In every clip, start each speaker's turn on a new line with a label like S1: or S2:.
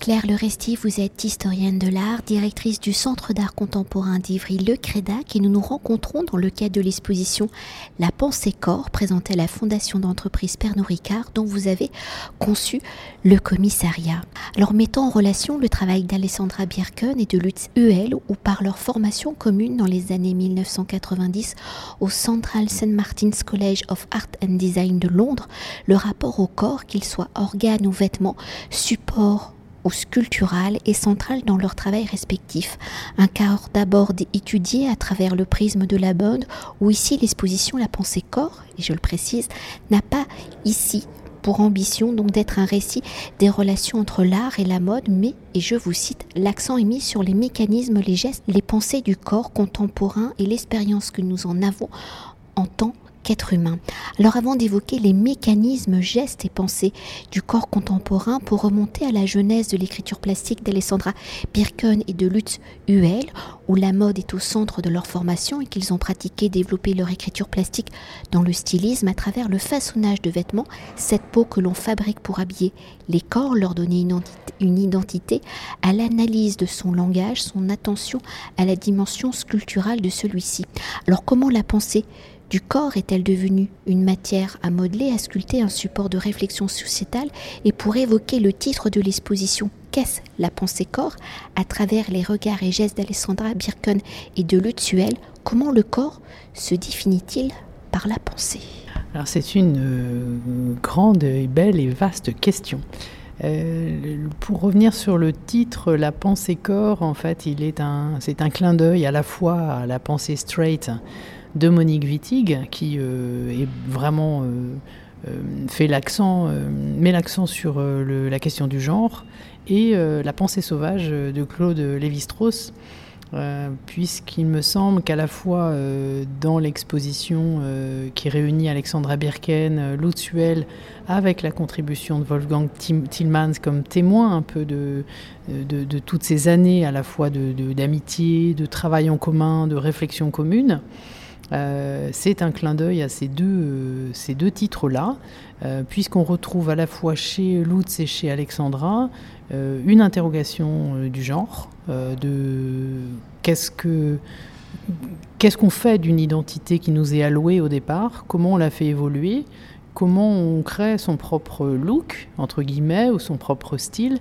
S1: Claire Leresti, vous êtes historienne de l'art, directrice du Centre d'art contemporain d'Ivry-Le Crédac et nous nous rencontrons dans le cadre de l'exposition La pensée corps présentée à la Fondation d'entreprise Pernod Ricard dont vous avez conçu le commissariat. Alors mettons en relation le travail d'Alessandra Birken et de Lutz Huel ou par leur formation commune dans les années 1990 au Central St. Martin's College of Art and Design de Londres, le rapport au corps, qu'il soit organe ou vêtement, support ou sculptural est central dans leur travail respectif. Un corps d'abord étudié à travers le prisme de la mode, où ici l'exposition La pensée corps, et je le précise, n'a pas ici pour ambition donc d'être un récit des relations entre l'art et la mode, mais, et je vous cite, l'accent est mis sur les mécanismes, les gestes, les pensées du corps contemporain et l'expérience que nous en avons en tant être humain. Alors avant d'évoquer les mécanismes, gestes et pensées du corps contemporain pour remonter à la genèse de l'écriture plastique d'Alessandra Birken et de Lutz Huel, où la mode est au centre de leur formation et qu'ils ont pratiqué développé leur écriture plastique dans le stylisme à travers le façonnage de vêtements, cette peau que l'on fabrique pour habiller les corps, leur donner une identité, à l'analyse de son langage, son attention à la dimension sculpturale de celui-ci. Alors comment la pensée du corps est-elle devenue une matière à modeler, à sculpter, un support de réflexion sociétale Et pour évoquer le titre de l'exposition Qu'est-ce la pensée corps à travers les regards et gestes d'Alessandra Birken et de Lutzuel, comment le corps se définit-il par la pensée?
S2: C'est une euh, grande et belle et vaste question. Euh, pour revenir sur le titre, la pensée corps, en fait, il est un, c'est un clin d'œil à la fois à la pensée straight de Monique Wittig, qui euh, est vraiment euh, euh, fait l'accent, met l'accent sur la question du genre, et la pensée sauvage de Claude Lévi-Strauss. puisqu'il me semble qu'à la fois dans l'exposition qui réunit Alexandra Birken, Lutzuel, avec la contribution de Wolfgang Tillmans comme témoin un peu de, toutes ces années à la fois d'amitié, de, de, travail en commun, de réflexion commune, euh, c'est un clin d'œil à ces deux, euh, ces deux titres-là, euh, puisqu'on retrouve à la fois chez Lutz et chez Alexandra une interrogation du genre, de qu'est-ce que qu'est-ce qu'on fait d'une identité qui nous est allouée au départ, comment on la fait évoluer, comment on crée son propre look, entre guillemets, ou son propre style.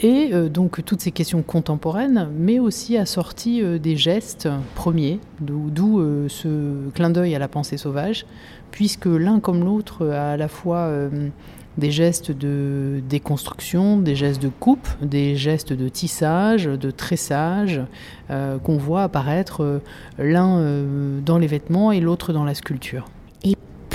S2: Et euh, donc toutes ces questions contemporaines, mais aussi assorties euh, des gestes premiers, d'où euh, ce clin d'œil à la pensée sauvage, puisque l'un comme l'autre a à la fois des gestes de déconstruction, des gestes de coupe, des gestes de tissage, de tressage, qu'on voit apparaître l'un dans les vêtements et l'autre dans la sculpture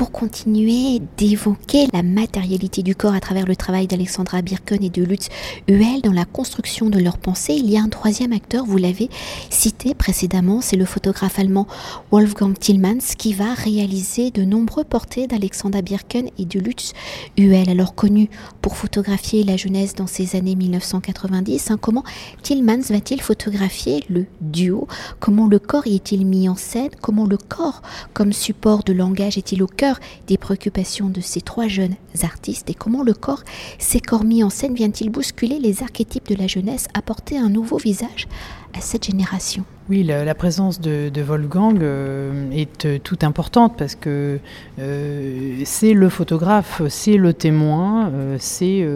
S1: pour continuer d'évoquer la matérialité du corps à travers le travail d'Alexandra Birken et de Lutz Huel dans la construction de leurs pensées, il y a un troisième acteur, vous l'avez cité précédemment, c'est le photographe allemand Wolfgang Tillmans qui va réaliser de nombreux portraits d'Alexandra Birken et de Lutz Huel, alors connu pour photographier la jeunesse dans ces années 1990. Hein, comment Tillmans va-t-il photographier le duo? Comment le corps y est-il mis en scène? Comment le corps comme support de langage est-il au cœur? Des préoccupations de ces trois jeunes artistes et comment le corps, ces corps mis en scène, vient-il bousculer les archétypes de la jeunesse, apporter un nouveau visage à cette génération.
S2: Oui, la, présence de, Wolfgang euh, est euh, toute importante parce que euh, c'est le photographe, c'est le témoin, c'est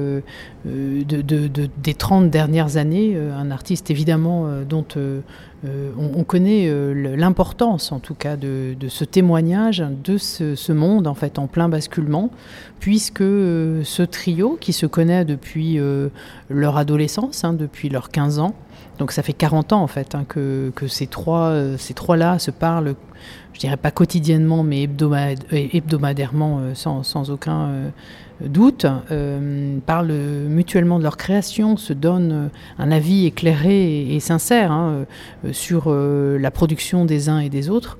S2: des 30 dernières années, un artiste évidemment dont on, connaît l'importance en tout cas de, ce témoignage de ce, monde en fait en plein basculement, puisque ce trio qui se connaît depuis leur adolescence, hein, depuis leurs 15 ans, donc ça fait 40 ans en fait hein, que, ces trois euh, ces trois là se parlent, je dirais pas quotidiennement mais hebdomadairement euh, sans, aucun euh, doute, parlent mutuellement de leur création, se donnent un avis éclairé et, sincère hein, sur la production des uns et des autres.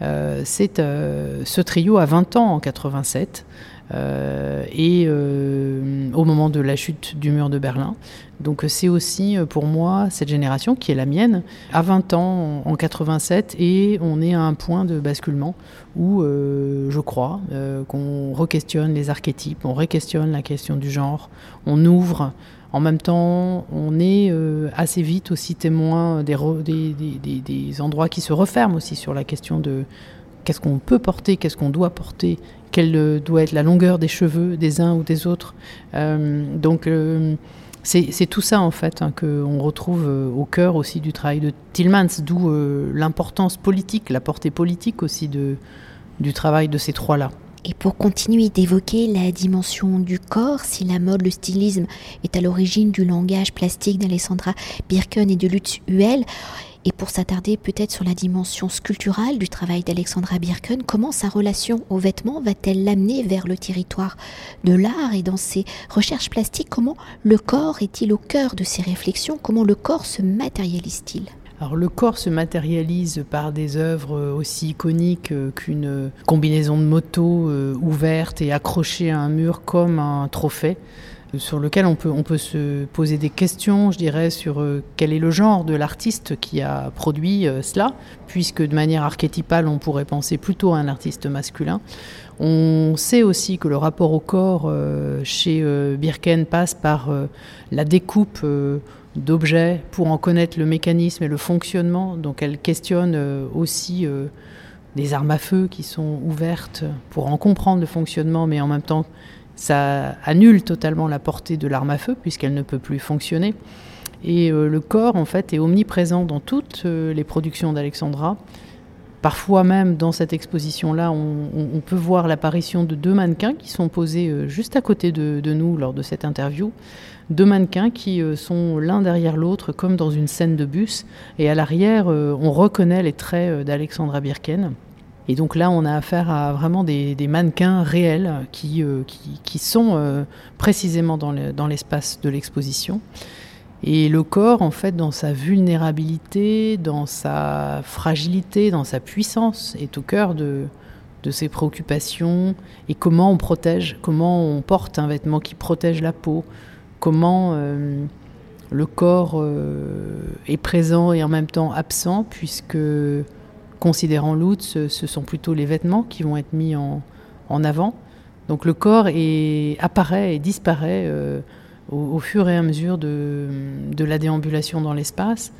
S2: C'est ce trio a 20 ans en 87. Et au moment de la chute du mur de Berlin. Donc c'est aussi pour moi cette génération qui est la mienne, à 20 ans en 87, et on est à un point de basculement où je crois qu'on re-questionne les archétypes, on re-questionne la question du genre, on ouvre en même temps, on est euh, assez vite aussi témoin des, endroits qui se referment aussi sur la question de qu'est-ce qu'on peut porter, qu'est-ce qu'on doit porter, quelle euh, doit être la longueur des cheveux des uns ou des autres. Euh, donc c'est tout ça en fait hein, qu'on retrouve au cœur aussi du travail de Tillmans, d'où l'importance politique, la portée politique aussi de, du travail de ces trois-là.
S1: Et pour continuer d'évoquer la dimension du corps, si la mode, le stylisme est à l'origine du langage plastique d'Alessandra Birken et de Lutz Huel, et pour s'attarder peut-être sur la dimension sculpturale du travail d'Alexandra Birken, comment sa relation aux vêtements va-t-elle l'amener vers le territoire de l'art et dans ses recherches plastiques, comment le corps est-il au cœur de ses réflexions, comment le corps se matérialise-t-il?
S2: Alors le corps se matérialise par des œuvres aussi iconiques euh, qu'une combinaison de motos euh, ouverte et accrochée à un mur comme un trophée. euh, sur lequel on peut, se poser des questions, je dirais, sur quel est le genre de l'artiste qui a produit cela, puisque de manière archétypale, on pourrait penser plutôt à un artiste masculin. On sait aussi que le rapport au corps chez Birken passe par la découpe d'objets pour en connaître le mécanisme et le fonctionnement. Donc elle questionne euh, aussi euh, des armes à feu qui sont ouvertes pour en comprendre le fonctionnement, mais en même temps ça annule totalement la portée de l'arme à feu puisqu'elle ne peut plus fonctionner. Et euh, le corps en fait est omniprésent dans toutes les productions d'Alexandra. Parfois même dans cette exposition-là, on, peut voir l'apparition de deux mannequins qui sont posés juste à côté de, nous lors de cette interview deux mannequins qui euh, sont l'un derrière l'autre comme dans une scène de bus. Et à l'arrière, euh, on reconnaît les traits euh, d'Alexandra Birken. Et donc là, on a affaire à vraiment des, mannequins réels qui, qui, sont précisément dans l'espace de l'exposition. Et le corps, en fait, dans sa vulnérabilité, dans sa fragilité, dans sa puissance, est au cœur de, de ses préoccupations et comment on protège, comment on porte un vêtement qui protège la peau, comment euh, le corps euh, est présent et en même temps absent, puisque considérant Lutz, ce sont plutôt les vêtements qui vont être mis en, avant. Donc le corps apparaît et disparaît euh, au, fur et à mesure de, la déambulation dans l'espace.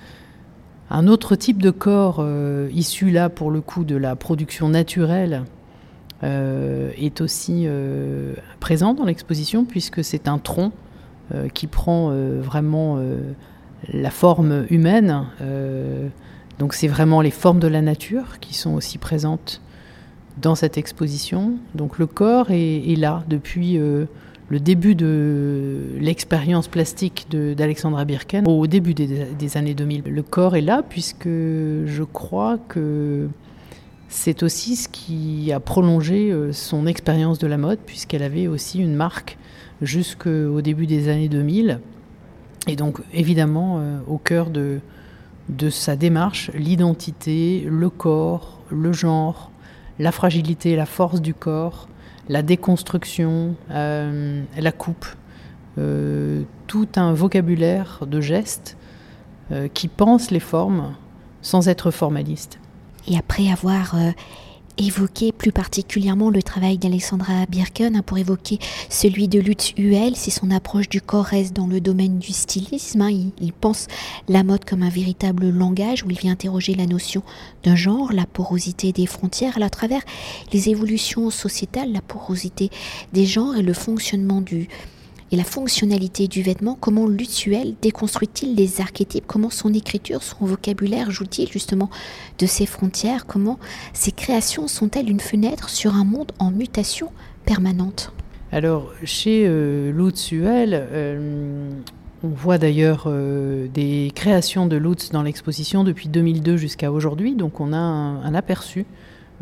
S2: Un autre type de corps, issu là pour le coup de la production naturelle, est aussi présent dans l'exposition puisque c'est un tronc euh, qui prend euh, vraiment euh, la forme humaine. Donc c'est vraiment les formes de la nature qui sont aussi présentes dans cette exposition. Donc le corps est, là depuis le début de l'expérience plastique d'Alexandra Birken, au début des, années 2000. Le corps est là puisque je crois que c'est aussi ce qui a prolongé son expérience de la mode, puisqu'elle avait aussi une marque jusqu'au début des années 2000. Et donc évidemment euh, au cœur de, de sa démarche, l'identité, le corps, le genre, la fragilité la force du corps, la déconstruction, euh, la coupe, euh, tout un vocabulaire de gestes qui pense les formes sans être formaliste.
S1: Et après avoir évoquer plus particulièrement le travail d'Alexandra Birken, hein, pour évoquer celui de Lutz Huel, si son approche du corps reste dans le domaine du stylisme. Hein. il, pense la mode comme un véritable langage où il vient interroger la notion d'un genre, la porosité des frontières, à travers les évolutions sociétales, la porosité des genres et le fonctionnement du, et la fonctionnalité du vêtement, comment l'usuel déconstruit-il les archétypes, comment son écriture, son vocabulaire joue-t-il justement de ses frontières, comment ses créations sont-elles une fenêtre sur un monde en mutation permanente?
S2: Alors, chez euh, Lutz euh, on voit d'ailleurs euh, des créations de Lutz dans l'exposition depuis 2002 jusqu'à aujourd'hui, donc on a un aperçu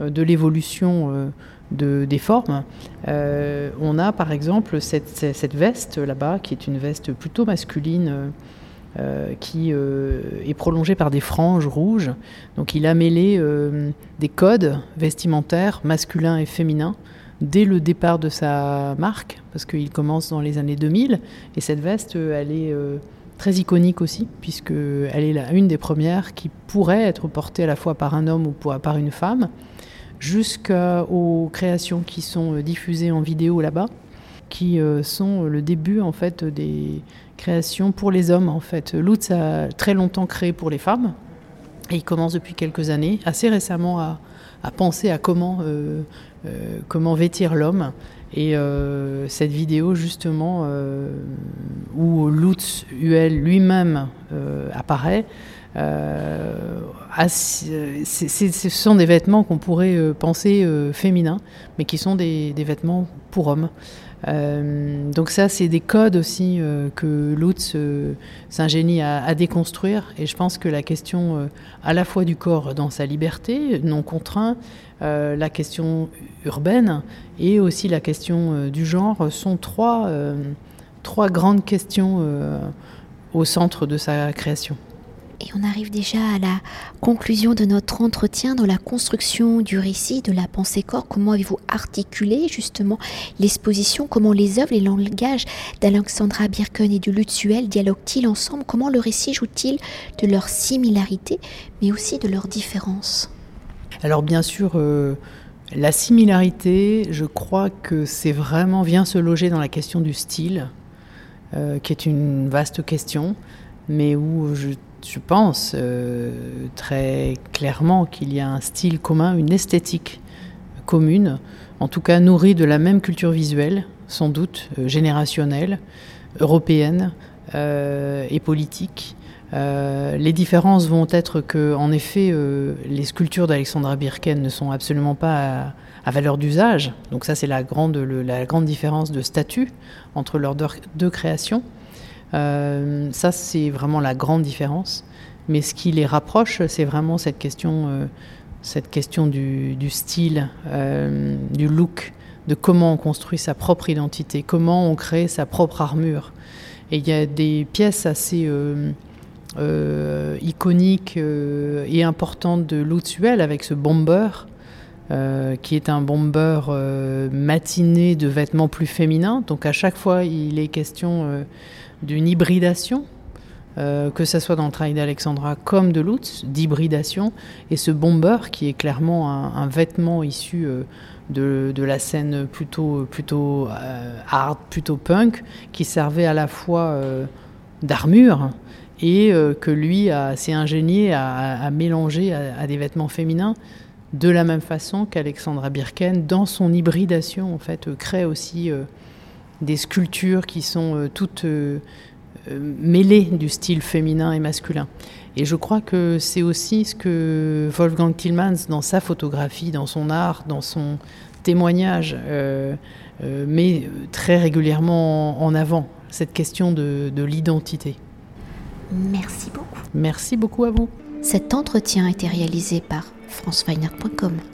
S2: de l'évolution des formes. Euh, on a par exemple cette, veste là-bas, qui est une veste plutôt masculine. Euh, qui euh, est prolongée par des franges rouges. Donc il a mêlé des codes vestimentaires masculins et féminins dès le départ de sa marque, parce qu'il commence dans les années 2000. Et cette veste, elle est très iconique aussi, puisqu'elle est la, une des premières qui pourrait être portée à la fois par un homme ou par une femme, jusqu'aux créations qui sont diffusées en vidéo là-bas, qui sont le début en fait des créations pour les hommes en fait. Lutz a très longtemps créé pour les femmes, et il commence depuis quelques années, assez récemment, à, penser à comment, euh, euh, comment vêtir l'homme. Et euh, cette vidéo, justement, où Lutz Huel lui-même apparaît, ce sont des vêtements qu'on pourrait penser féminins, mais qui sont des, vêtements pour hommes. Euh, donc ça, c'est des codes aussi euh, que Lutz euh, s'ingénie à, déconstruire. Et je pense que la question à la fois du corps dans sa liberté, non contraint, la question urbaine et aussi la question du genre sont trois grandes questions au centre de sa création.
S1: Et on arrive déjà à la conclusion de notre entretien dans la construction du récit, de la pensée corps. Comment avez-vous articulé justement l'exposition? Comment les œuvres, les langages d'Alexandra Birken et de Lutzuel dialoguent-ils ensemble? Comment le récit joue-t-il de leur similarité, mais aussi de leur différence
S2: Alors bien sûr, euh, la similarité, je crois que c'est vraiment vient se loger dans la question du style, euh, qui est une vaste question, mais où je je pense euh, très clairement qu'il y a un style commun, une esthétique commune, en tout cas nourrie de la même culture visuelle, sans doute euh, générationnelle, européenne euh, et politique. les différences vont être que, en effet, les sculptures d'Alexandra Birken ne sont absolument pas à, valeur d'usage. Donc ça, c'est la grande, la grande différence de statut entre leurs deux créations. Euh, ça, c'est vraiment la grande différence. Mais ce qui les rapproche, c'est vraiment cette question, euh, cette question du, style, euh, du look, de comment on construit sa propre identité, comment on crée sa propre armure. Et il y a des pièces assez iconiques et importantes de Lutzuel avec ce bomber, qui est un bomber matiné de vêtements plus féminins. Donc à chaque fois, il est question d'une hybridation, euh, que ce soit dans le travail d'Alexandra comme de Lutz, d'hybridation, et ce bomber qui est clairement un, vêtement issu euh, de, la scène plutôt, plutôt euh, hard, plutôt punk, qui servait à la fois d'armure et que lui s'est ingénié à, mélanger à, des vêtements féminins de la même façon qu'Alexandra Birken, dans son hybridation, en fait, crée aussi des sculptures qui sont euh, toutes euh, euh, mêlées du style féminin et masculin. Et je crois que c'est aussi ce que Wolfgang Tillmans, dans sa photographie, dans son art, dans son témoignage, met très régulièrement en avant, cette question de, de l'identité.
S1: Merci beaucoup.
S2: Merci beaucoup à vous.
S1: Cet entretien a été réalisé par franceweiner.com.